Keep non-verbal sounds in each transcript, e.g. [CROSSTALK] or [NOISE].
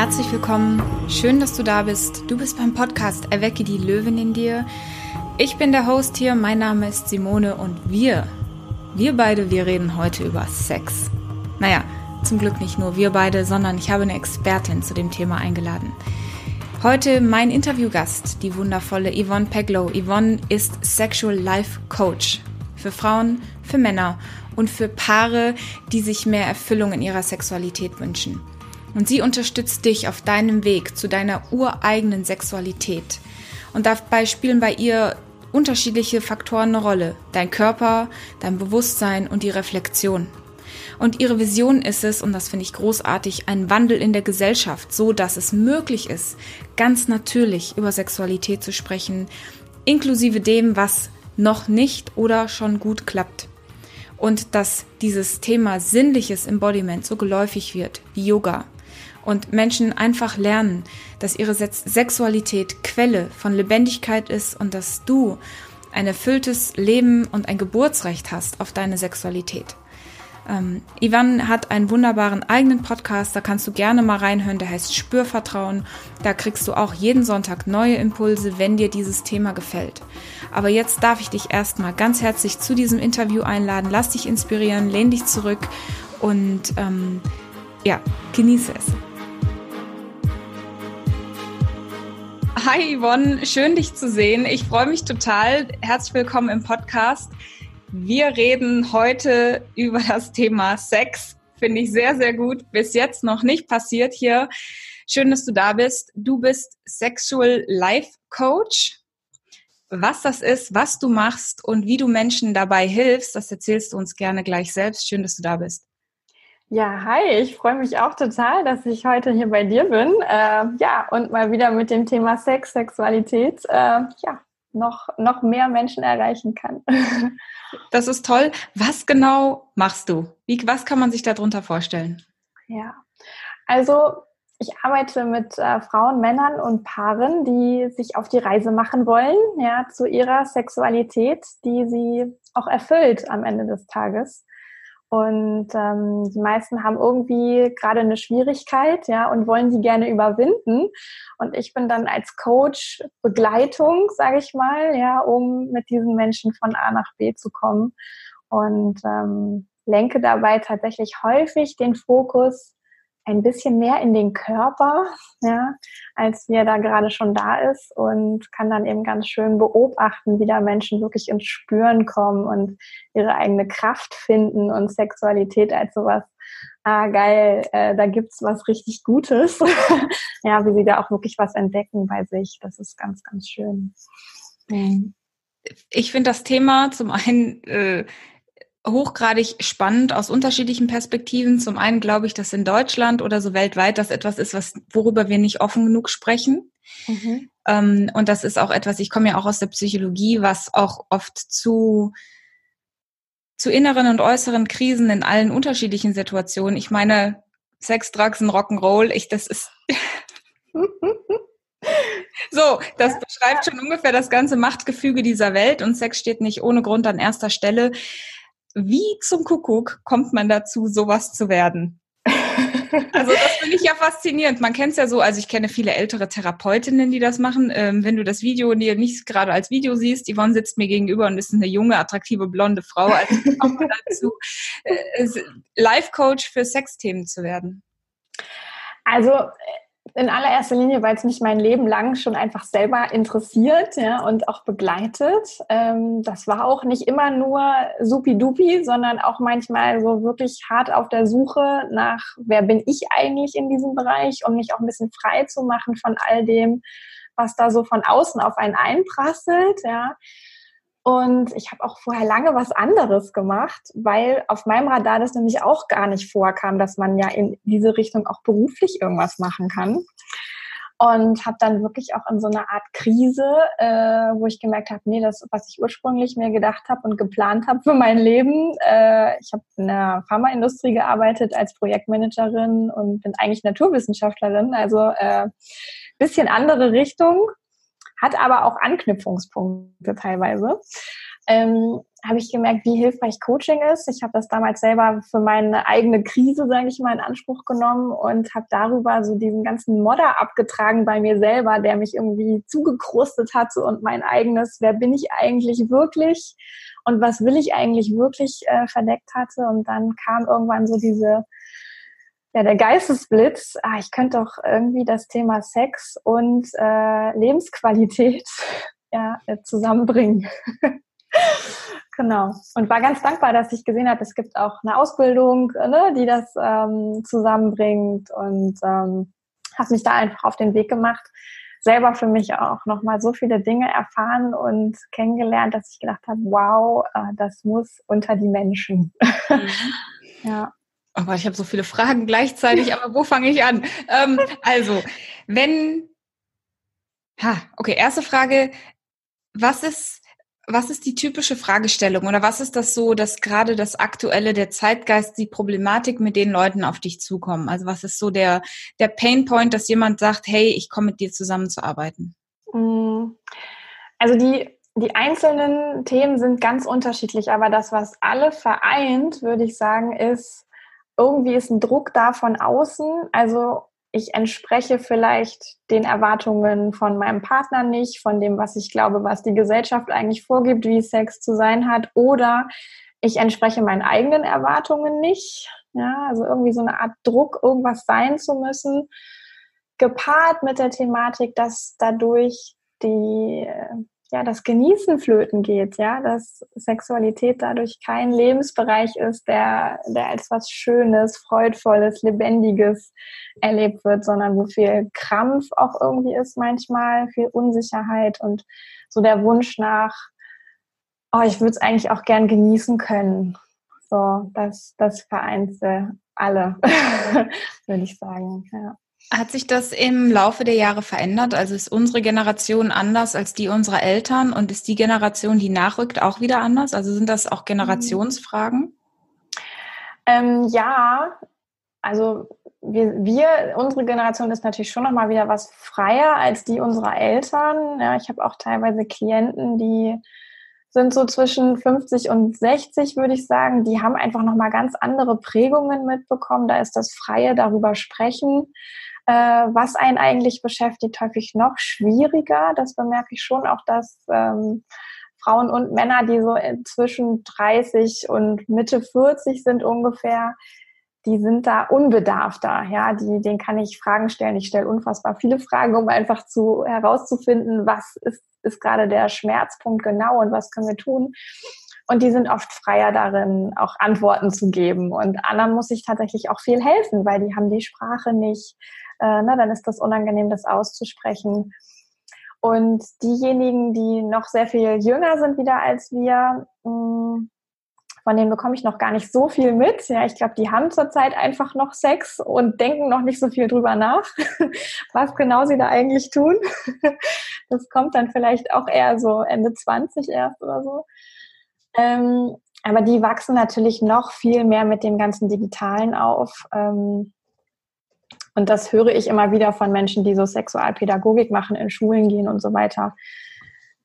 Herzlich willkommen, schön, dass du da bist. Du bist beim Podcast Erwecke die Löwen in dir. Ich bin der Host hier, mein Name ist Simone und wir, wir beide, wir reden heute über Sex. Naja, zum Glück nicht nur wir beide, sondern ich habe eine Expertin zu dem Thema eingeladen. Heute mein Interviewgast, die wundervolle Yvonne Peglow. Yvonne ist Sexual Life Coach für Frauen, für Männer und für Paare, die sich mehr Erfüllung in ihrer Sexualität wünschen. Und sie unterstützt dich auf deinem Weg zu deiner ureigenen Sexualität. Und dabei spielen bei ihr unterschiedliche Faktoren eine Rolle. Dein Körper, dein Bewusstsein und die Reflexion. Und ihre Vision ist es, und das finde ich großartig, ein Wandel in der Gesellschaft, so dass es möglich ist, ganz natürlich über Sexualität zu sprechen, inklusive dem, was noch nicht oder schon gut klappt. Und dass dieses Thema sinnliches Embodiment so geläufig wird wie Yoga. Und Menschen einfach lernen, dass ihre Sexualität Quelle von Lebendigkeit ist und dass du ein erfülltes Leben und ein Geburtsrecht hast auf deine Sexualität. Ähm, Ivan hat einen wunderbaren eigenen Podcast, da kannst du gerne mal reinhören, der heißt Spürvertrauen. Da kriegst du auch jeden Sonntag neue Impulse, wenn dir dieses Thema gefällt. Aber jetzt darf ich dich erstmal ganz herzlich zu diesem Interview einladen. Lass dich inspirieren, lehn dich zurück und ähm, ja, genieße es. Hi Yvonne, schön dich zu sehen. Ich freue mich total. Herzlich willkommen im Podcast. Wir reden heute über das Thema Sex. Finde ich sehr, sehr gut. Bis jetzt noch nicht passiert hier. Schön, dass du da bist. Du bist Sexual Life Coach. Was das ist, was du machst und wie du Menschen dabei hilfst, das erzählst du uns gerne gleich selbst. Schön, dass du da bist. Ja, hi, ich freue mich auch total, dass ich heute hier bei dir bin. Äh, ja, und mal wieder mit dem Thema Sex, Sexualität, äh, ja, noch, noch mehr Menschen erreichen kann. [LAUGHS] Das ist toll. Was genau machst du? Wie, was kann man sich darunter vorstellen? Ja, also ich arbeite mit äh, Frauen, Männern und Paaren, die sich auf die Reise machen wollen, ja, zu ihrer Sexualität, die sie auch erfüllt am Ende des Tages. Und ähm, die meisten haben irgendwie gerade eine Schwierigkeit, ja, und wollen sie gerne überwinden. Und ich bin dann als Coach Begleitung, sage ich mal, ja, um mit diesen Menschen von A nach B zu kommen. Und ähm, lenke dabei tatsächlich häufig den Fokus ein bisschen mehr in den Körper, ja, als mir da gerade schon da ist und kann dann eben ganz schön beobachten, wie da Menschen wirklich ins Spüren kommen und ihre eigene Kraft finden und Sexualität als sowas, ah geil, äh, da gibt's was richtig Gutes. [LAUGHS] ja, wie sie da auch wirklich was entdecken bei sich. Das ist ganz, ganz schön. Ich finde das Thema zum einen äh, hochgradig spannend aus unterschiedlichen Perspektiven. Zum einen glaube ich, dass in Deutschland oder so weltweit das etwas ist, was, worüber wir nicht offen genug sprechen. Mhm. Ähm, und das ist auch etwas, ich komme ja auch aus der Psychologie, was auch oft zu, zu inneren und äußeren Krisen in allen unterschiedlichen Situationen. Ich meine, Sex, Drugs und Rock'n'Roll, ich, das ist, [LAUGHS] So, das beschreibt schon ungefähr das ganze Machtgefüge dieser Welt und Sex steht nicht ohne Grund an erster Stelle. Wie zum Kuckuck kommt man dazu, sowas zu werden? [LAUGHS] Also das finde ich ja faszinierend. Man kennt es ja so, also ich kenne viele ältere Therapeutinnen, die das machen. Ähm, wenn du das Video dir nicht gerade als Video siehst, Yvonne sitzt mir gegenüber und ist eine junge, attraktive, blonde Frau. Also kommt man dazu, äh, Life-Coach für Sexthemen zu werden? Also in allererster Linie, weil es mich mein Leben lang schon einfach selber interessiert ja, und auch begleitet. Ähm, das war auch nicht immer nur supi-dupi, sondern auch manchmal so wirklich hart auf der Suche nach, wer bin ich eigentlich in diesem Bereich, um mich auch ein bisschen frei zu machen von all dem, was da so von außen auf einen einprasselt. Ja. Und ich habe auch vorher lange was anderes gemacht, weil auf meinem Radar das nämlich auch gar nicht vorkam, dass man ja in diese Richtung auch beruflich irgendwas machen kann. Und habe dann wirklich auch in so einer Art Krise, äh, wo ich gemerkt habe, nee, das, was ich ursprünglich mir gedacht habe und geplant habe für mein Leben. Äh, ich habe in der Pharmaindustrie gearbeitet als Projektmanagerin und bin eigentlich Naturwissenschaftlerin, also äh, bisschen andere Richtung hat aber auch Anknüpfungspunkte teilweise. Ähm, habe ich gemerkt, wie hilfreich Coaching ist. Ich habe das damals selber für meine eigene Krise, sage ich mal, in Anspruch genommen und habe darüber so diesen ganzen Modder abgetragen bei mir selber, der mich irgendwie zugekrustet hatte und mein eigenes, wer bin ich eigentlich wirklich und was will ich eigentlich wirklich äh, verdeckt hatte. Und dann kam irgendwann so diese ja, der Geistesblitz, ah, ich könnte doch irgendwie das Thema Sex und äh, Lebensqualität [LAUGHS] ja, zusammenbringen. [LAUGHS] genau. Und war ganz dankbar, dass ich gesehen habe, es gibt auch eine Ausbildung, ne, die das ähm, zusammenbringt und ähm, habe mich da einfach auf den Weg gemacht, selber für mich auch nochmal so viele Dinge erfahren und kennengelernt, dass ich gedacht habe, wow, äh, das muss unter die Menschen. [LAUGHS] Mhm. ja. Aber ich habe so viele Fragen gleichzeitig, aber wo fange ich an? Ähm, also, wenn, ha, okay, erste Frage, was ist, was ist die typische Fragestellung oder was ist das so, dass gerade das aktuelle, der Zeitgeist, die Problematik mit den Leuten auf dich zukommen? Also was ist so der, der Painpoint, dass jemand sagt, hey, ich komme mit dir zusammenzuarbeiten? Mm, also die, die einzelnen Themen sind ganz unterschiedlich, aber das, was alle vereint, würde ich sagen, ist, irgendwie ist ein Druck da von außen. Also ich entspreche vielleicht den Erwartungen von meinem Partner nicht, von dem, was ich glaube, was die Gesellschaft eigentlich vorgibt, wie Sex zu sein hat, oder ich entspreche meinen eigenen Erwartungen nicht. Ja, also irgendwie so eine Art Druck, irgendwas sein zu müssen, gepaart mit der Thematik, dass dadurch die ja, das Genießen flöten geht, ja, dass Sexualität dadurch kein Lebensbereich ist, der, der als was Schönes, Freudvolles, Lebendiges erlebt wird, sondern wo viel Krampf auch irgendwie ist manchmal, viel Unsicherheit und so der Wunsch nach, oh, ich würde es eigentlich auch gern genießen können. So, das, das vereint alle, [LAUGHS] würde ich sagen, ja. Hat sich das im Laufe der Jahre verändert? Also ist unsere Generation anders als die unserer Eltern und ist die Generation, die nachrückt, auch wieder anders? Also sind das auch Generationsfragen? Ähm, ja, also wir, wir, unsere Generation ist natürlich schon noch mal wieder was freier als die unserer Eltern. Ja, ich habe auch teilweise Klienten, die sind so zwischen 50 und 60, würde ich sagen. Die haben einfach noch mal ganz andere Prägungen mitbekommen. Da ist das Freie darüber sprechen äh, was einen eigentlich beschäftigt, häufig noch schwieriger. Das bemerke ich schon auch, dass ähm, Frauen und Männer, die so zwischen 30 und Mitte 40 sind ungefähr, die sind da unbedarfter. Ja, die, denen kann ich Fragen stellen. Ich stelle unfassbar viele Fragen, um einfach zu herauszufinden, was ist, ist gerade der Schmerzpunkt genau und was können wir tun. Und die sind oft freier darin, auch Antworten zu geben. Und anderen muss ich tatsächlich auch viel helfen, weil die haben die Sprache nicht, äh, na, dann ist das unangenehm, das auszusprechen. Und diejenigen, die noch sehr viel jünger sind wieder als wir, mh, mm, von denen bekomme ich noch gar nicht so viel mit. Ja, ich glaube, die haben zurzeit einfach noch Sex und denken noch nicht so viel drüber nach, [LAUGHS] was genau sie da eigentlich tun. [LAUGHS] Das kommt dann vielleicht auch eher so Ende 20 erst oder so. Ähm, aber die wachsen natürlich noch viel mehr mit dem ganzen Digitalen auf. Ähm, und das höre ich immer wieder von Menschen, die so Sexualpädagogik machen, in Schulen gehen und so weiter,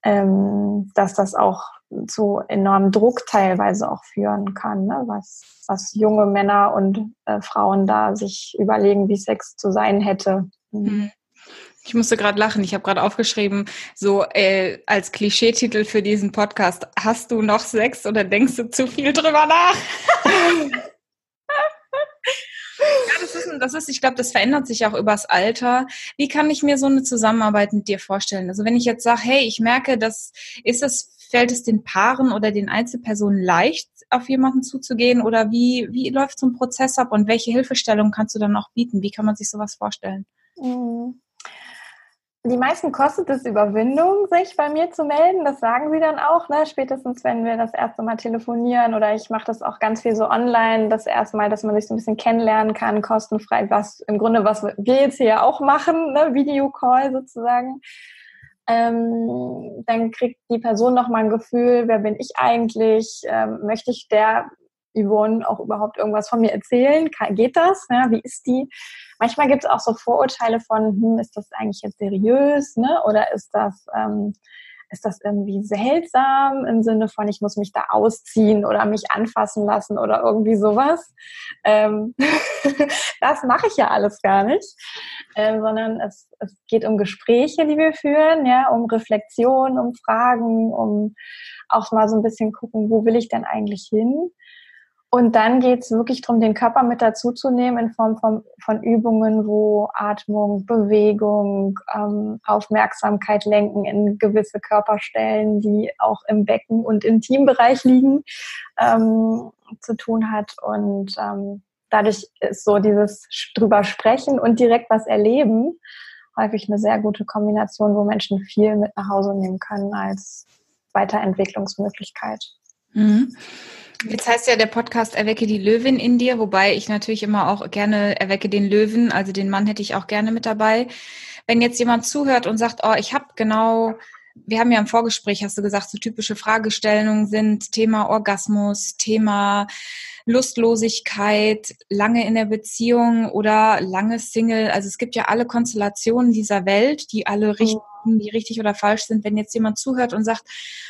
ähm, dass das auch zu enormem Druck teilweise auch führen kann, ne? was, was junge Männer und äh, Frauen da sich überlegen, wie Sex zu sein hätte. Mhm. Ich musste gerade lachen. Ich habe gerade aufgeschrieben, so äh, als Klischeetitel für diesen Podcast: Hast du noch Sex oder denkst du zu viel drüber nach? [LAUGHS] Ja, das ist, das ist ich glaube, das verändert sich auch übers Alter. Wie kann ich mir so eine Zusammenarbeit mit dir vorstellen? Also wenn ich jetzt sage, hey, ich merke, das ist es, fällt es den Paaren oder den Einzelpersonen leicht, auf jemanden zuzugehen? Oder wie, wie läuft so ein Prozess ab und welche Hilfestellung kannst du dann auch bieten? Wie kann man sich sowas vorstellen? Mhm die meisten kostet es Überwindung, sich bei mir zu melden. Das sagen sie dann auch, ne? spätestens wenn wir das erste Mal telefonieren oder ich mache das auch ganz viel so online, das erste Mal, dass man sich so ein bisschen kennenlernen kann, kostenfrei, was im Grunde, was wir jetzt hier auch machen, ne? Videocall sozusagen. Ähm, dann kriegt die Person nochmal ein Gefühl, wer bin ich eigentlich? Ähm, möchte ich der Yvonne auch überhaupt irgendwas von mir erzählen? Geht das? Ja, wie ist die? Manchmal gibt es auch so Vorurteile von, hm, ist das eigentlich jetzt seriös, ne? Oder ist das, ähm, ist das irgendwie seltsam im Sinne von, ich muss mich da ausziehen oder mich anfassen lassen oder irgendwie sowas. Ähm, [LAUGHS] das mache ich ja alles gar nicht, äh, sondern es, es geht um Gespräche, die wir führen, ja, um Reflexion, um Fragen, um auch mal so ein bisschen gucken, wo will ich denn eigentlich hin? Und dann geht es wirklich darum, den Körper mit dazuzunehmen in Form von, von Übungen, wo Atmung, Bewegung, ähm, Aufmerksamkeit lenken in gewisse Körperstellen, die auch im Becken- und Intimbereich liegen, ähm, zu tun hat. Und ähm, dadurch ist so dieses drüber sprechen und direkt was erleben häufig eine sehr gute Kombination, wo Menschen viel mit nach Hause nehmen können als Weiterentwicklungsmöglichkeit. Mhm. Jetzt heißt ja der Podcast Erwecke die Löwin in dir, wobei ich natürlich immer auch gerne erwecke den Löwen, also den Mann hätte ich auch gerne mit dabei. Wenn jetzt jemand zuhört und sagt, oh, ich habe genau, wir haben ja im Vorgespräch, hast du gesagt, so typische Fragestellungen sind Thema Orgasmus, Thema Lustlosigkeit, lange in der Beziehung oder lange Single. Also es gibt ja alle Konstellationen dieser Welt, die alle mhm. Richtig, die richtig oder falsch sind. Wenn jetzt jemand zuhört und sagt,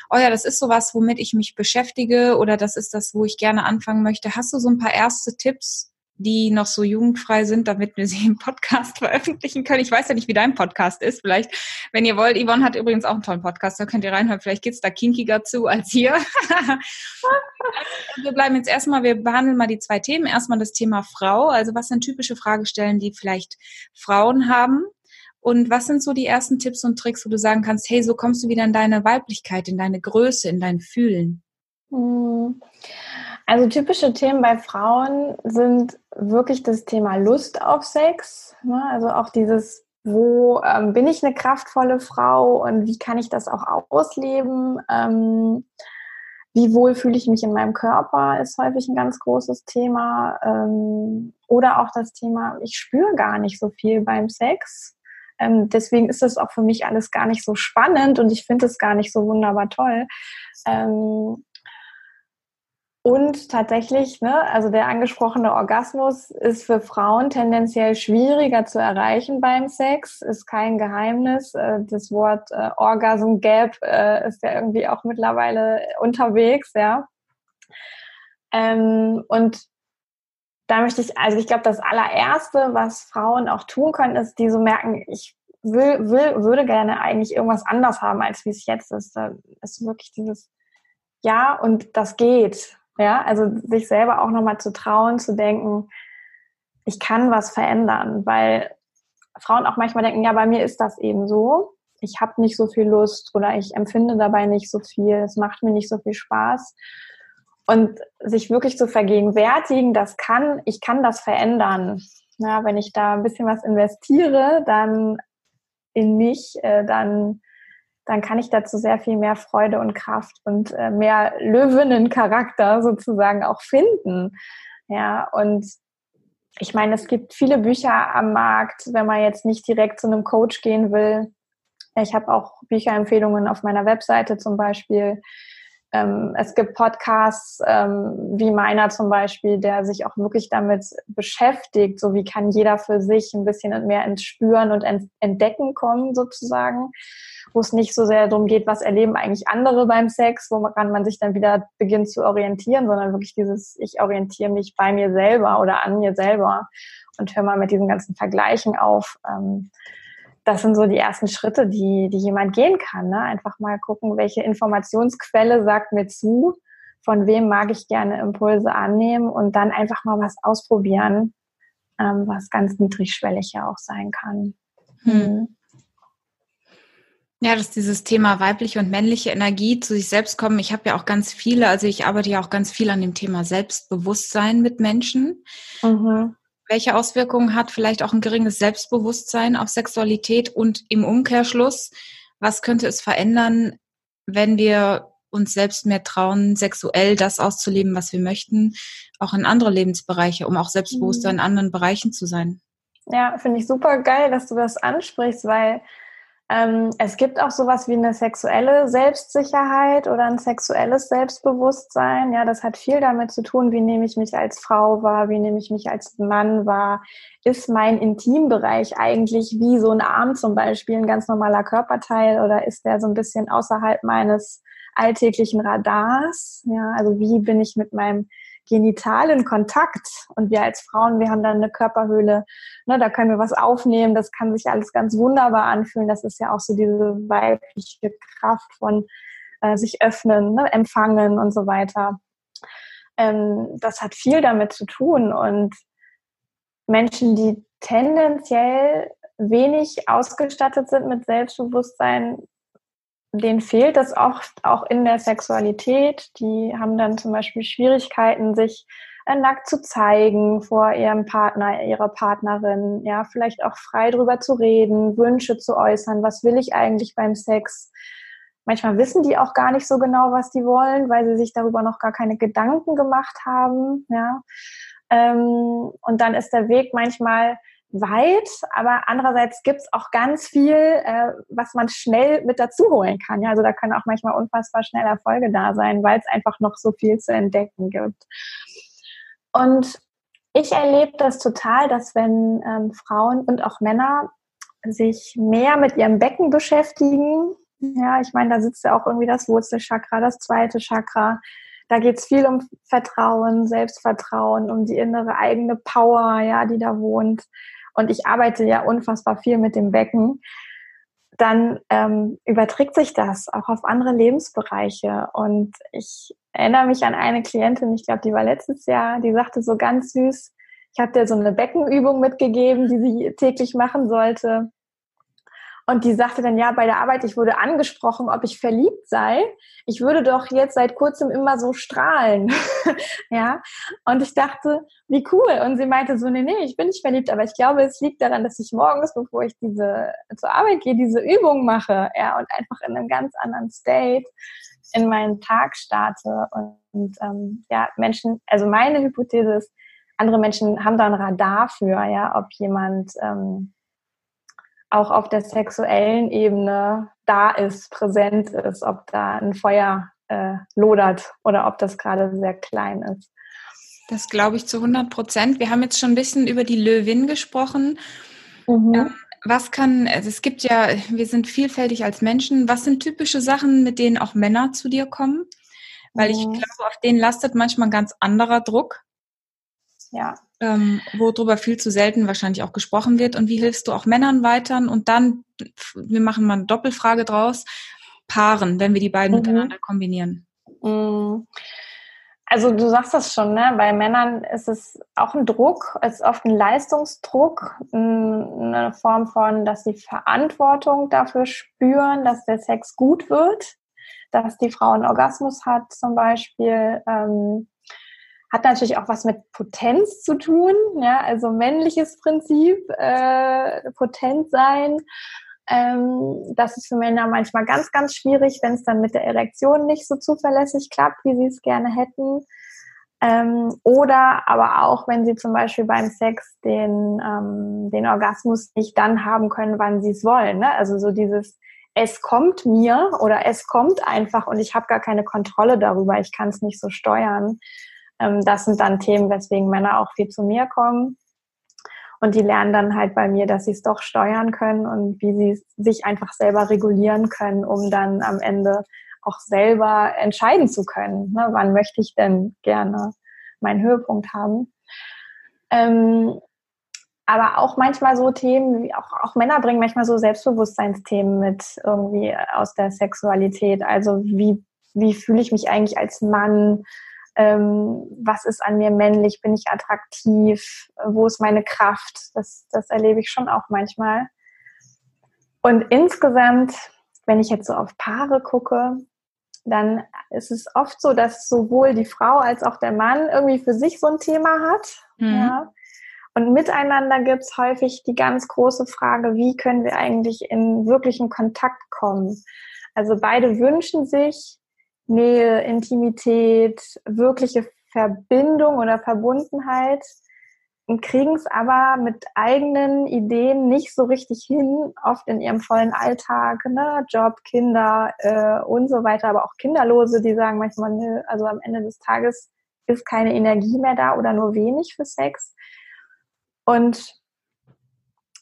oh ja, das ist sowas, womit ich mich beschäftige oder das ist das, wo ich gerne anfangen möchte. Hast du so ein paar erste Tipps, die noch so jugendfrei sind, damit wir sie im Podcast [LAUGHS] veröffentlichen können. Ich weiß ja nicht, wie dein Podcast ist. Vielleicht, wenn ihr wollt, Yvonne hat übrigens auch einen tollen Podcast, da könnt ihr reinhören. Vielleicht geht's da kinkiger zu als hier. [LAUGHS] wir bleiben jetzt erstmal, wir behandeln mal die zwei Themen. Erstmal das Thema Frau. Also was sind typische Fragestellen, die vielleicht Frauen haben? Und was sind so die ersten Tipps und Tricks, wo du sagen kannst, hey, so kommst du wieder in deine Weiblichkeit, in deine Größe, in dein Fühlen? Hm. Also typische Themen bei Frauen sind wirklich das Thema Lust auf Sex. Ne? Also auch dieses, wo ähm, bin ich eine kraftvolle Frau und wie kann ich das auch ausleben? Ähm, wie wohl fühle ich mich in meinem Körper, ist häufig ein ganz großes Thema. Ähm, oder auch das Thema, ich spüre gar nicht so viel beim Sex. Ähm, deswegen ist das auch für mich alles gar nicht so spannend und ich finde es gar nicht so wunderbar toll. Ähm, und tatsächlich, ne, also der angesprochene Orgasmus ist für Frauen tendenziell schwieriger zu erreichen beim Sex, ist kein Geheimnis. Äh, das Wort äh, Orgasm Gap äh, ist ja irgendwie auch mittlerweile unterwegs, ja. Ähm, und da möchte ich, also ich glaube, das allererste, was Frauen auch tun können, ist, die so merken, ich will, will, würde gerne eigentlich irgendwas anders haben, als wie es jetzt ist. Da ist wirklich dieses Ja und das geht. Ja, also sich selber auch nochmal zu trauen, zu denken, ich kann was verändern, weil Frauen auch manchmal denken, ja, bei mir ist das eben so. Ich habe nicht so viel Lust oder ich empfinde dabei nicht so viel, es macht mir nicht so viel Spaß. Und sich wirklich zu vergegenwärtigen, das kann, ich kann das verändern. Ja, wenn ich da ein bisschen was investiere, dann in mich, äh, dann dann kann ich dazu sehr viel mehr Freude und Kraft und äh, mehr Löwinnencharakter sozusagen auch finden. Ja, und ich meine, es gibt viele Bücher am Markt, wenn man jetzt nicht direkt zu einem Coach gehen will. Ich habe auch Bücherempfehlungen auf meiner Webseite zum Beispiel. Ähm, es gibt Podcasts ähm, wie meiner zum Beispiel, der sich auch wirklich damit beschäftigt, so wie kann jeder für sich ein bisschen mehr ins Spüren und Entdecken kommen sozusagen wo es nicht so sehr darum geht, was erleben eigentlich andere beim Sex, woran man sich dann wieder beginnt zu orientieren, sondern wirklich dieses, ich orientiere mich bei mir selber oder an mir selber und höre mal mit diesen ganzen Vergleichen auf. Ähm, das sind so die ersten Schritte, die, die jemand gehen kann. Ne? Einfach mal gucken, welche Informationsquelle sagt mir zu, von wem mag ich gerne Impulse annehmen und dann einfach mal was ausprobieren, ähm, was ganz niedrigschwellig ja auch sein kann. Hm. hm. Ja, dass dieses Thema weibliche und männliche Energie zu sich selbst kommen. Ich habe ja auch ganz viele, also ich arbeite ja auch ganz viel an dem Thema Selbstbewusstsein mit Menschen. Mhm. Welche Auswirkungen hat vielleicht auch ein geringes Selbstbewusstsein auf Sexualität und im Umkehrschluss, was könnte es verändern, wenn wir uns selbst mehr trauen, sexuell das auszuleben, was wir möchten, auch in andere Lebensbereiche, um auch selbstbewusster mhm. in anderen Bereichen zu sein? Ja, finde ich super geil, dass du das ansprichst, weil Ähm, es gibt auch sowas wie eine sexuelle Selbstsicherheit oder ein sexuelles Selbstbewusstsein. Ja, das hat viel damit zu tun, wie nehme ich mich als Frau wahr, wie nehme ich mich als Mann wahr. Ist mein Intimbereich eigentlich wie so ein Arm zum Beispiel ein ganz normaler Körperteil oder ist der so ein bisschen außerhalb meines alltäglichen Radars? Ja, also wie bin ich mit meinem genitalen Kontakt. Und wir als Frauen, wir haben dann eine Körperhöhle, ne, da können wir was aufnehmen, das kann sich alles ganz wunderbar anfühlen. Das ist ja auch so diese weibliche Kraft von äh, sich öffnen, ne, empfangen und so weiter. Ähm, das hat viel damit zu tun. Und Menschen, die tendenziell wenig ausgestattet sind mit Selbstbewusstsein, denen fehlt das oft auch in der Sexualität. Die haben dann zum Beispiel Schwierigkeiten, sich äh, nackt zu zeigen vor ihrem Partner, ihrer Partnerin, ja, vielleicht auch frei drüber zu reden, Wünsche zu äußern, was will ich eigentlich beim Sex? Manchmal wissen die auch gar nicht so genau, was die wollen, weil sie sich darüber noch gar keine Gedanken gemacht haben, ja. Ähm, und dann ist der Weg manchmal weit, aber andererseits gibt's auch ganz viel, äh, was man schnell mit dazu holen kann. Ja, also da können auch manchmal unfassbar schnell Erfolge da sein, weil es einfach noch so viel zu entdecken gibt. Und ich erlebe das total, dass wenn ähm, Frauen und auch Männer sich mehr mit ihrem Becken beschäftigen, ja, ich meine, da sitzt ja auch irgendwie das Wurzelchakra, das zweite Chakra. Da geht's viel um Vertrauen, Selbstvertrauen, um die innere eigene Power, ja, die da wohnt und ich arbeite ja unfassbar viel mit dem Becken, dann ähm, überträgt sich das auch auf andere Lebensbereiche. Und ich erinnere mich an eine Klientin, ich glaube, die war letztes Jahr, die sagte so ganz süß, ich habe dir so eine Beckenübung mitgegeben, die sie täglich machen sollte. Und die sagte dann, ja, bei der Arbeit, ich wurde angesprochen, ob ich verliebt sei. Ich würde doch jetzt seit kurzem immer so strahlen. [LAUGHS] ja. Und ich dachte, wie cool. Und sie meinte so, nee, nee, ich bin nicht verliebt, aber ich glaube, es liegt daran, dass ich morgens, bevor ich diese zur Arbeit gehe, diese Übung mache. Ja, und einfach in einem ganz anderen State in meinen Tag starte. Und, und ähm, ja, Menschen, also meine Hypothese ist, andere Menschen haben da ein Radar für, ja, ob jemand ähm, auch auf der sexuellen Ebene da ist, präsent ist, ob da ein Feuer äh, lodert oder ob das gerade sehr klein ist. Das glaube ich zu 100 Prozent. Wir haben jetzt schon ein bisschen über die Löwin gesprochen. Mhm. Ähm, was kann, also es gibt ja, wir sind vielfältig als Menschen. Was sind typische Sachen, mit denen auch Männer zu dir kommen? Weil mhm. ich glaube, auf denen lastet manchmal ein ganz anderer Druck. Ja ähm, worüber viel zu selten wahrscheinlich auch gesprochen wird. Und wie hilfst du auch Männern weiter? Und dann, wir machen mal eine Doppelfrage draus, Paaren, wenn wir die beiden mhm. miteinander kombinieren. Mhm. Also du sagst das schon, ne? bei Männern ist es auch ein Druck, es ist oft ein Leistungsdruck, eine Form von, dass sie Verantwortung dafür spüren, dass der Sex gut wird, dass die Frau einen Orgasmus hat zum Beispiel. Ähm, hat natürlich auch was mit Potenz zu tun, ja, also männliches Prinzip, äh, potent sein. Ähm, das ist für Männer manchmal ganz, ganz schwierig, wenn es dann mit der Erektion nicht so zuverlässig klappt, wie sie es gerne hätten. Ähm, oder aber auch, wenn sie zum Beispiel beim Sex den, ähm, den Orgasmus nicht dann haben können, wann sie es wollen. Ne? Also so dieses, es kommt mir oder es kommt einfach und ich habe gar keine Kontrolle darüber, ich kann es nicht so steuern. Ähm, das sind dann Themen, weswegen Männer auch viel zu mir kommen. Und die lernen dann halt bei mir, dass sie es doch steuern können und wie sie sich einfach selber regulieren können, um dann am Ende auch selber entscheiden zu können. Ne? Wann möchte ich denn gerne meinen Höhepunkt haben? Ähm, aber auch manchmal so Themen, auch, auch Männer bringen manchmal so Selbstbewusstseinsthemen mit irgendwie aus der Sexualität. Also wie, wie fühle ich mich eigentlich als Mann? Ähm, was ist an mir männlich, bin ich attraktiv, wo ist meine Kraft, das, das erlebe ich schon auch manchmal. Und insgesamt, wenn ich jetzt so auf Paare gucke, dann ist es oft so, dass sowohl die Frau als auch der Mann irgendwie für sich so ein Thema hat. Mhm. Ja. Und miteinander gibt es häufig die ganz große Frage, wie können wir eigentlich in wirklichen Kontakt kommen? Also beide wünschen sich Nähe, Intimität, wirkliche Verbindung oder Verbundenheit. und kriegen es aber mit eigenen Ideen nicht so richtig hin, oft in ihrem vollen Alltag, ne? Job, Kinder äh, und so weiter, aber auch Kinderlose, die sagen manchmal, nö, also am Ende des Tages ist keine Energie mehr da oder nur wenig für Sex. Und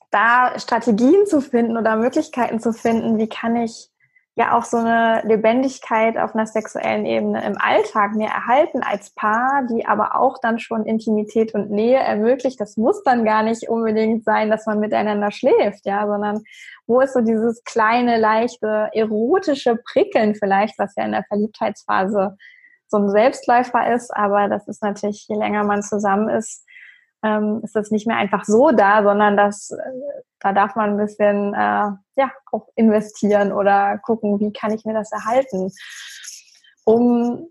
da Strategien zu finden oder Möglichkeiten zu finden, wie kann ich ja auch so eine Lebendigkeit auf einer sexuellen Ebene im Alltag mir erhalten als Paar, die aber auch dann schon Intimität und Nähe ermöglicht. Das muss dann gar nicht unbedingt sein, dass man miteinander schläft, ja, sondern wo ist so dieses kleine, leichte, erotische Prickeln vielleicht, was ja in der Verliebtheitsphase so ein Selbstläufer ist, aber das ist natürlich, je länger man zusammen ist, ähm, ist das nicht mehr einfach so da, sondern das, äh, da darf man ein bisschen äh, ja auch investieren oder gucken, wie kann ich mir das erhalten, um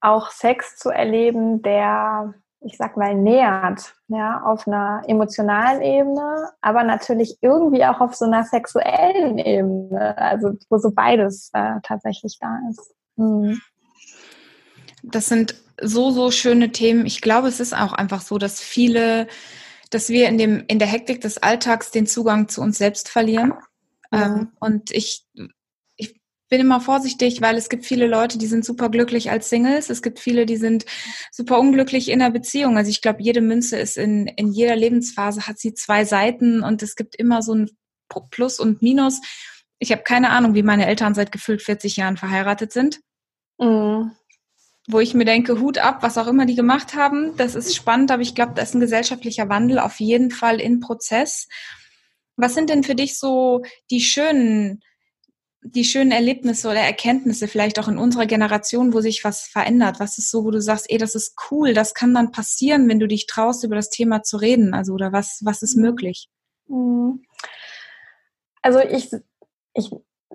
auch Sex zu erleben, der ich sag mal nähert, ja, auf einer emotionalen Ebene, aber natürlich irgendwie auch auf so einer sexuellen Ebene, also wo so beides äh, tatsächlich da ist. Mhm. Das sind so, so schöne Themen. Ich glaube, es ist auch einfach so, dass viele, dass wir in dem, in der Hektik des Alltags den Zugang zu uns selbst verlieren. Ja. Ähm, und ich, ich bin immer vorsichtig, weil es gibt viele Leute, die sind super glücklich als Singles. Es gibt viele, die sind super unglücklich in einer Beziehung. Also ich glaube, jede Münze ist in, in jeder Lebensphase hat sie zwei Seiten und es gibt immer so ein Plus und Minus. Ich habe keine Ahnung, wie meine Eltern seit gefühlt 40 Jahren verheiratet sind. Mhm wo ich mir denke, Hut ab, was auch immer die gemacht haben. Das ist spannend, aber ich glaube, da ist ein gesellschaftlicher Wandel auf jeden Fall in Prozess. Was sind denn für dich so die schönen, die schönen Erlebnisse oder Erkenntnisse vielleicht auch in unserer Generation, wo sich was verändert? Was ist so, wo du sagst, ey, das ist cool, das kann dann passieren, wenn du dich traust, über das Thema zu reden? Also, oder was, was ist möglich? Mhm. Also ich,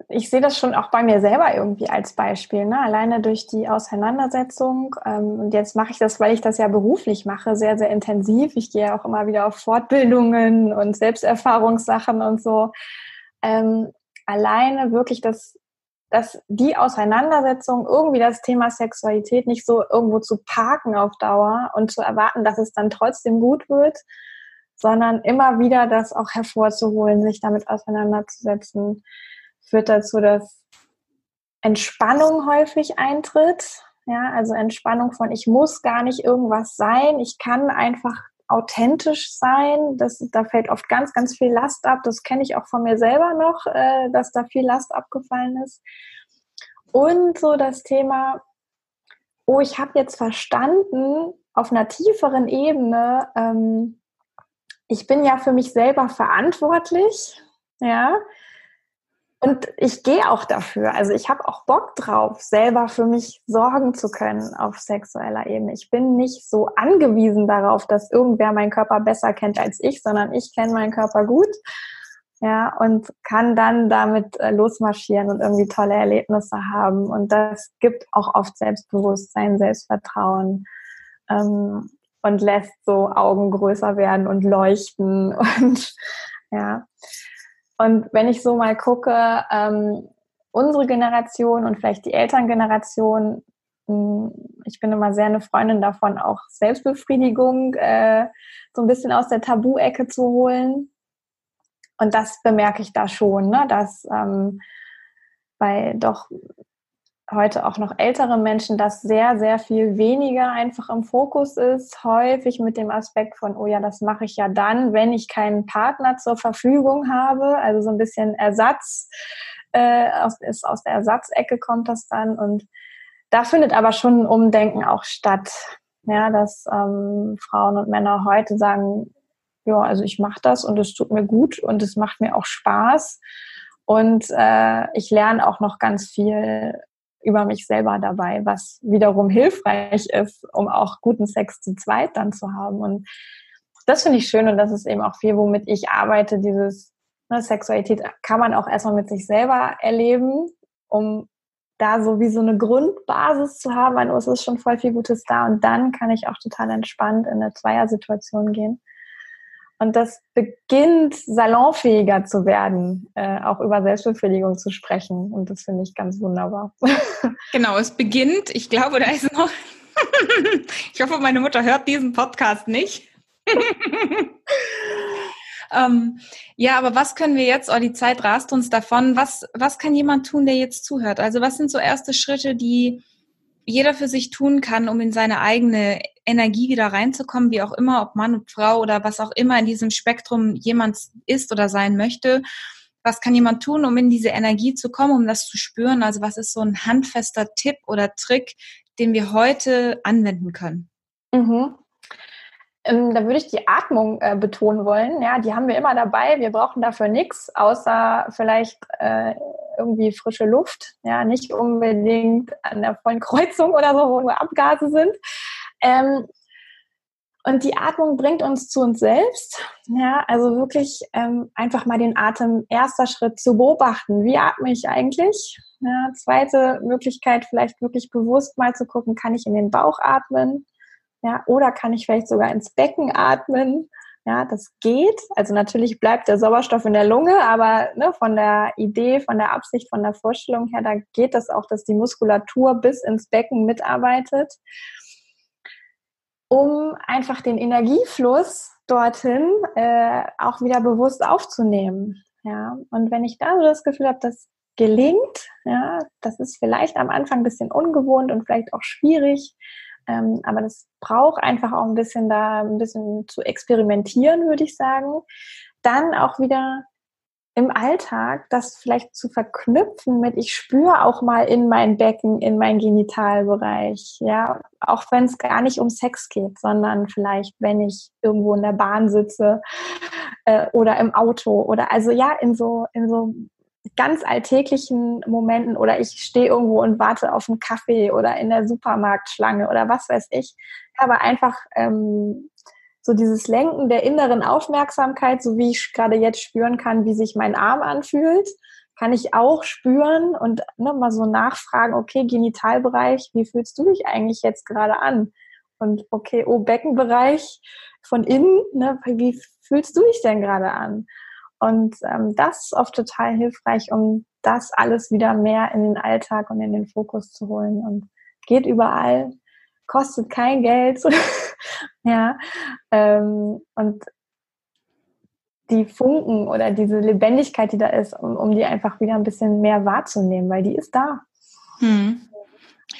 ich sehe das schon auch bei mir selber irgendwie als Beispiel. Ne? Alleine durch die Auseinandersetzung. Ähm, und jetzt mache ich das, weil ich das ja beruflich mache, sehr, sehr intensiv. Ich gehe auch immer wieder auf Fortbildungen und Selbsterfahrungssachen und so. Ähm, alleine wirklich das, dass die Auseinandersetzung irgendwie das Thema Sexualität nicht so irgendwo zu parken auf Dauer und zu erwarten, dass es dann trotzdem gut wird, sondern immer wieder das auch hervorzuholen, sich damit auseinanderzusetzen führt dazu, dass Entspannung häufig eintritt. Ja, also Entspannung von ich muss gar nicht irgendwas sein, ich kann einfach authentisch sein. Das, da fällt oft ganz, ganz viel Last ab. Das kenne ich auch von mir selber noch, äh, dass da viel Last abgefallen ist. Und so das Thema, oh, ich habe jetzt verstanden, auf einer tieferen Ebene, ähm, ich bin ja für mich selber verantwortlich. Ja, und ich gehe auch dafür. Also ich habe auch Bock drauf, selber für mich sorgen zu können auf sexueller Ebene. Ich bin nicht so angewiesen darauf, dass irgendwer meinen Körper besser kennt als ich, sondern ich kenne meinen Körper gut. Ja, und kann dann damit äh, losmarschieren und irgendwie tolle Erlebnisse haben. Und das gibt auch oft Selbstbewusstsein, Selbstvertrauen ähm, und lässt so Augen größer werden und leuchten [LAUGHS] und ja. Und wenn ich so mal gucke, ähm, unsere Generation und vielleicht die Elterngeneration, hm, ich bin immer sehr eine Freundin davon, auch Selbstbefriedigung äh, so ein bisschen aus der Tabu-Ecke zu holen. Und das bemerke ich da schon, ne? dass ähm, bei doch heute auch noch ältere Menschen, dass sehr, sehr viel weniger einfach im Fokus ist, häufig mit dem Aspekt von, oh ja, das mache ich ja dann, wenn ich keinen Partner zur Verfügung habe, also so ein bisschen Ersatz, äh, aus, ist aus der Ersatzecke kommt das dann. Und da findet aber schon ein Umdenken auch statt, ja, dass ähm, Frauen und Männer heute sagen, ja, also ich mache das und es tut mir gut und es macht mir auch Spaß. Und äh, ich lerne auch noch ganz viel über mich selber dabei, was wiederum hilfreich ist, um auch guten Sex zu zweit dann zu haben. Und das finde ich schön und das ist eben auch viel, womit ich arbeite. Dieses ne, Sexualität kann man auch erstmal mit sich selber erleben, um da so wie so eine Grundbasis zu haben, weil es ist schon voll viel Gutes da und dann kann ich auch total entspannt in eine Zweiersituation gehen. Und das beginnt salonfähiger zu werden, äh, auch über Selbstbefriedigung zu sprechen. Und das finde ich ganz wunderbar. [LAUGHS] Genau, es beginnt. Ich glaube, da ist noch. [LAUGHS] ich hoffe, meine Mutter hört diesen Podcast nicht. [LAUGHS] ähm, ja, aber was können wir jetzt, oh, die Zeit rast uns davon, was, was kann jemand tun, der jetzt zuhört? Also was sind so erste Schritte, die jeder für sich tun kann, um in seine eigene Energie wieder reinzukommen, wie auch immer, ob Mann und Frau oder was auch immer in diesem Spektrum jemand ist oder sein möchte. Was kann jemand tun, um in diese Energie zu kommen, um das zu spüren? Also was ist so ein handfester Tipp oder Trick, den wir heute anwenden können? Mhm. Ähm, da würde ich die Atmung äh, betonen wollen. Ja, die haben wir immer dabei. Wir brauchen dafür nichts, außer vielleicht äh, irgendwie frische Luft. Ja, nicht unbedingt an der vollen Kreuzung oder so, wo nur Abgase sind. Ähm, und die Atmung bringt uns zu uns selbst. Ja, also wirklich ähm, einfach mal den Atem, erster Schritt zu beobachten. Wie atme ich eigentlich? Ja, zweite Möglichkeit, vielleicht wirklich bewusst mal zu gucken, kann ich in den Bauch atmen? Ja, oder kann ich vielleicht sogar ins Becken atmen? Ja, das geht. Also natürlich bleibt der Sauerstoff in der Lunge, aber ne, von der Idee, von der Absicht, von der Vorstellung her, da geht das auch, dass die Muskulatur bis ins Becken mitarbeitet, um einfach den Energiefluss dorthin äh, auch wieder bewusst aufzunehmen. Ja, und wenn ich da so das Gefühl habe, das gelingt, ja, das ist vielleicht am Anfang ein bisschen ungewohnt und vielleicht auch schwierig, ähm, aber das braucht einfach auch ein bisschen da, ein bisschen zu experimentieren, würde ich sagen. Dann auch wieder im Alltag das vielleicht zu verknüpfen mit, ich spüre auch mal in mein Becken, in meinen Genitalbereich, ja, auch wenn es gar nicht um Sex geht, sondern vielleicht, wenn ich irgendwo in der Bahn sitze äh, oder im Auto oder also ja, in so, in so ganz alltäglichen Momenten oder ich stehe irgendwo und warte auf einen Kaffee oder in der Supermarktschlange oder was weiß ich. Aber einfach ähm, so dieses Lenken der inneren Aufmerksamkeit, so wie ich gerade jetzt spüren kann, wie sich mein Arm anfühlt, kann ich auch spüren und ne, mal so nachfragen, okay, Genitalbereich, wie fühlst du dich eigentlich jetzt gerade an? Und okay, oh, Beckenbereich von innen, ne, wie fühlst du dich denn gerade an? Und ähm, das ist oft total hilfreich, um das alles wieder mehr in den Alltag und in den Fokus zu holen. Und geht überall, kostet kein Geld. [LAUGHS] ja. Ähm, und die Funken oder diese Lebendigkeit, die da ist, um, um die einfach wieder ein bisschen mehr wahrzunehmen, weil die ist da. Hm.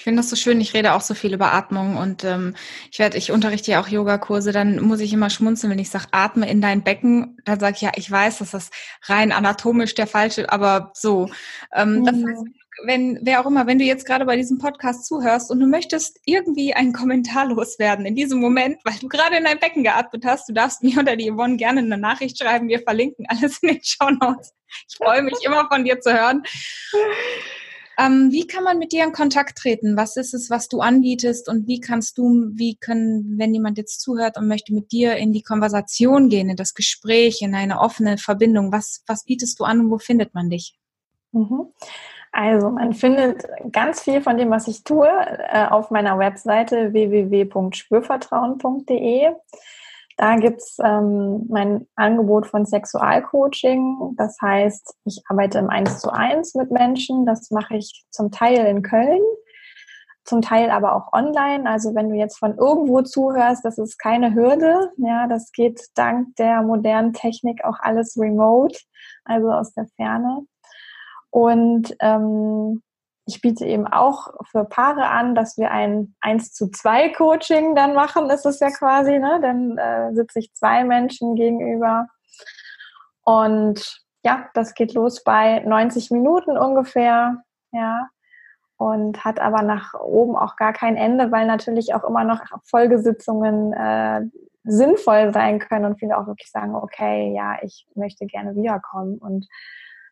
Ich finde das so schön. Ich rede auch so viel über Atmung und ähm, ich werde, ich unterrichte ja auch Yogakurse. Dann muss ich immer schmunzeln, wenn ich sage, atme in dein Becken. Dann sage ich ja, ich weiß, dass das rein anatomisch der falsche, aber so. Ähm, mhm. Das heißt, wenn wer auch immer, wenn du jetzt gerade bei diesem Podcast zuhörst und du möchtest irgendwie einen Kommentar loswerden in diesem Moment, weil du gerade in dein Becken geatmet hast, du darfst mir oder die Yvonne gerne eine Nachricht schreiben. Wir verlinken alles in den Show Notes. Ich freue mich [LAUGHS] immer von dir zu hören. Ähm, wie kann man mit dir in Kontakt treten? Was ist es, was du anbietest und wie kannst du, wie können, wenn jemand jetzt zuhört und möchte mit dir in die Konversation gehen, in das Gespräch, in eine offene Verbindung, was, was bietest du an und wo findet man dich? Mhm. Also man findet ganz viel von dem, was ich tue, äh, auf meiner Webseite www.spürvertrauen.de. Da gibt's ähm, mein Angebot von Sexualcoaching. Das heißt, ich arbeite im Eins zu eins mit Menschen. Das mache ich zum Teil in Köln, zum Teil aber auch online. Also wenn du jetzt von irgendwo zuhörst, das ist keine Hürde. Ja, das geht dank der modernen Technik auch alles remote, also aus der Ferne. Und ähm, ich biete eben auch für Paare an, dass wir ein 1 zu 2 Coaching dann machen, ist es ja quasi, ne? Dann äh, sitze ich zwei Menschen gegenüber. Und ja, das geht los bei 90 Minuten ungefähr, ja. Und hat aber nach oben auch gar kein Ende, weil natürlich auch immer noch Folgesitzungen äh, sinnvoll sein können und viele auch wirklich sagen, okay, ja, ich möchte gerne wiederkommen. Und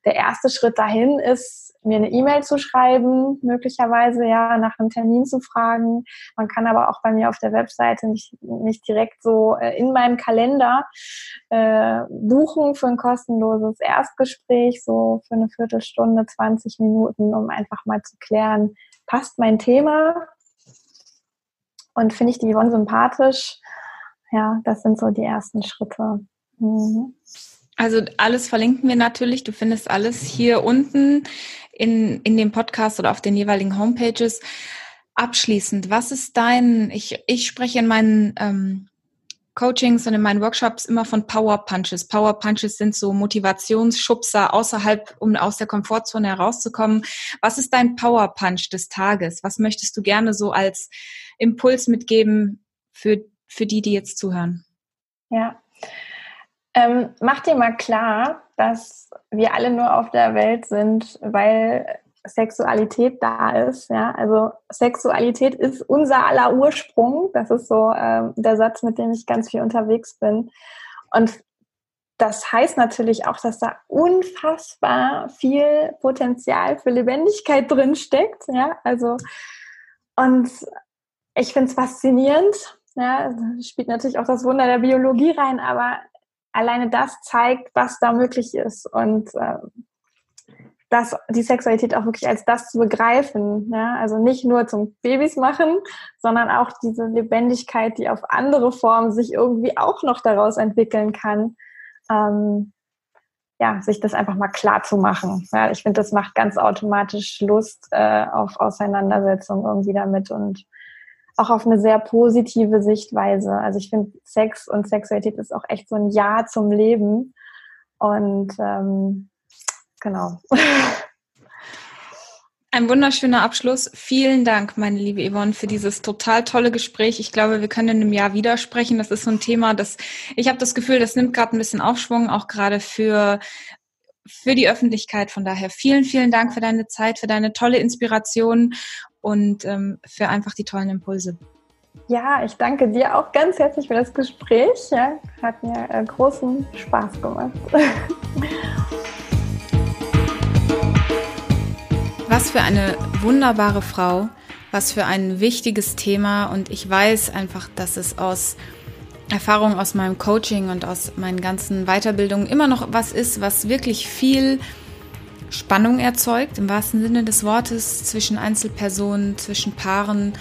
der erste Schritt dahin ist, mir eine E-Mail zu schreiben, möglicherweise ja nach einem Termin zu fragen. Man kann aber auch bei mir auf der Webseite nicht, nicht direkt so äh, in meinem Kalender äh, buchen für ein kostenloses Erstgespräch, so für eine Viertelstunde, 20 Minuten, um einfach mal zu klären, passt mein Thema und finde ich die Yvonne sympathisch. Ja, das sind so die ersten Schritte. Mhm. Also alles verlinken wir natürlich. Du findest alles hier unten in, in dem Podcast oder auf den jeweiligen Homepages. Abschließend, was ist dein, ich, ich spreche in meinen ähm, Coachings und in meinen Workshops immer von Power Punches. Power Punches sind so Motivationsschubser außerhalb, um aus der Komfortzone herauszukommen. Was ist dein Power Punch des Tages? Was möchtest du gerne so als Impuls mitgeben für, für die, die jetzt zuhören? Ja. Ähm, mach dir mal klar, dass wir alle nur auf der Welt sind, weil Sexualität da ist. Ja, also Sexualität ist unser aller Ursprung. Das ist so äh, der Satz, mit dem ich ganz viel unterwegs bin. Und das heißt natürlich auch, dass da unfassbar viel Potenzial für Lebendigkeit drin steckt. Ja, also und ich finde es faszinierend. Ja, spielt natürlich auch das Wunder der Biologie rein, aber alleine das zeigt, was da möglich ist. Und äh, das, die Sexualität auch wirklich als das zu begreifen. Ja? Also nicht nur zum Babys machen, sondern auch diese Lebendigkeit, die auf andere Formen sich irgendwie auch noch daraus entwickeln kann. Ähm, ja, sich das einfach mal klar zu machen. Ja, ich finde, das macht ganz automatisch Lust äh, auf Auseinandersetzung irgendwie damit und auch auf eine sehr positive Sichtweise. Also ich finde, Sex und Sexualität ist auch echt so ein Ja zum Leben. Und ähm, Genau. [LAUGHS] Ein wunderschöner Abschluss. Vielen Dank, meine liebe Yvonne, für dieses total tolle Gespräch. Ich glaube, wir können in einem Jahr widersprechen. Das ist so ein Thema, das ich habe das Gefühl, das nimmt gerade ein bisschen Aufschwung, auch gerade für für die Öffentlichkeit. Von daher vielen, vielen Dank für deine Zeit, für deine tolle Inspiration und ähm, für einfach die tollen Impulse. Ja, ich danke dir auch ganz herzlich für das Gespräch. Ja, hat mir äh, großen Spaß gemacht. [LAUGHS] Was für eine wunderbare Frau, was für ein wichtiges Thema und ich weiß einfach, dass es aus Erfahrung aus meinem Coaching und aus meinen ganzen Weiterbildungen immer noch was ist, was wirklich viel Spannung erzeugt, im wahrsten Sinne des Wortes, zwischen Einzelpersonen, zwischen Paaren.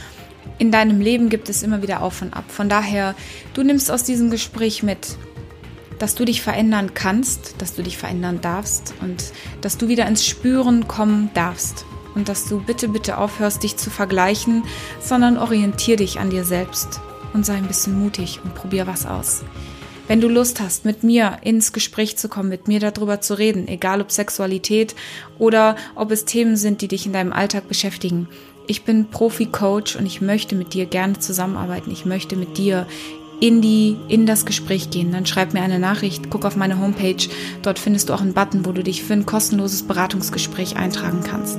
In deinem Leben gibt es immer wieder auf und ab. Von daher, du nimmst aus diesem Gespräch mit, dass du dich verändern kannst, dass du dich verändern darfst und dass du wieder ins Spüren kommen darfst. Und dass du bitte, bitte aufhörst, dich zu vergleichen, sondern orientier dich an dir selbst und sei ein bisschen mutig und probier was aus. Wenn du Lust hast, mit mir ins Gespräch zu kommen, mit mir darüber zu reden, egal ob Sexualität oder ob es Themen sind, die dich in deinem Alltag beschäftigen, ich bin Profi-Coach und ich möchte mit dir gerne zusammenarbeiten. Ich möchte mit dir in die, in das Gespräch gehen, dann schreib mir eine Nachricht, guck auf meine Homepage. Dort findest du auch einen Button, wo du dich für ein kostenloses Beratungsgespräch eintragen kannst.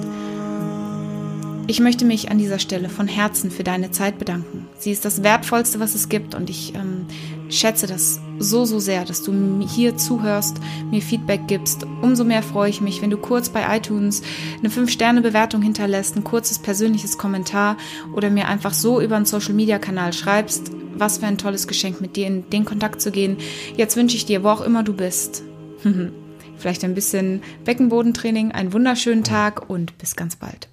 Ich möchte mich an dieser Stelle von Herzen für deine Zeit bedanken. Sie ist das Wertvollste, was es gibt und ich ähm, schätze das so, so sehr, dass du hier zuhörst, mir Feedback gibst. Umso mehr freue ich mich, wenn du kurz bei iTunes eine 5-Sterne-Bewertung hinterlässt, ein kurzes persönliches Kommentar oder mir einfach so über einen Social-Media-Kanal schreibst, was für ein tolles Geschenk, mit dir in den Kontakt zu gehen. Jetzt wünsche ich dir, wo auch immer du bist, [LAUGHS] vielleicht ein bisschen Beckenbodentraining, einen wunderschönen Tag und bis ganz bald.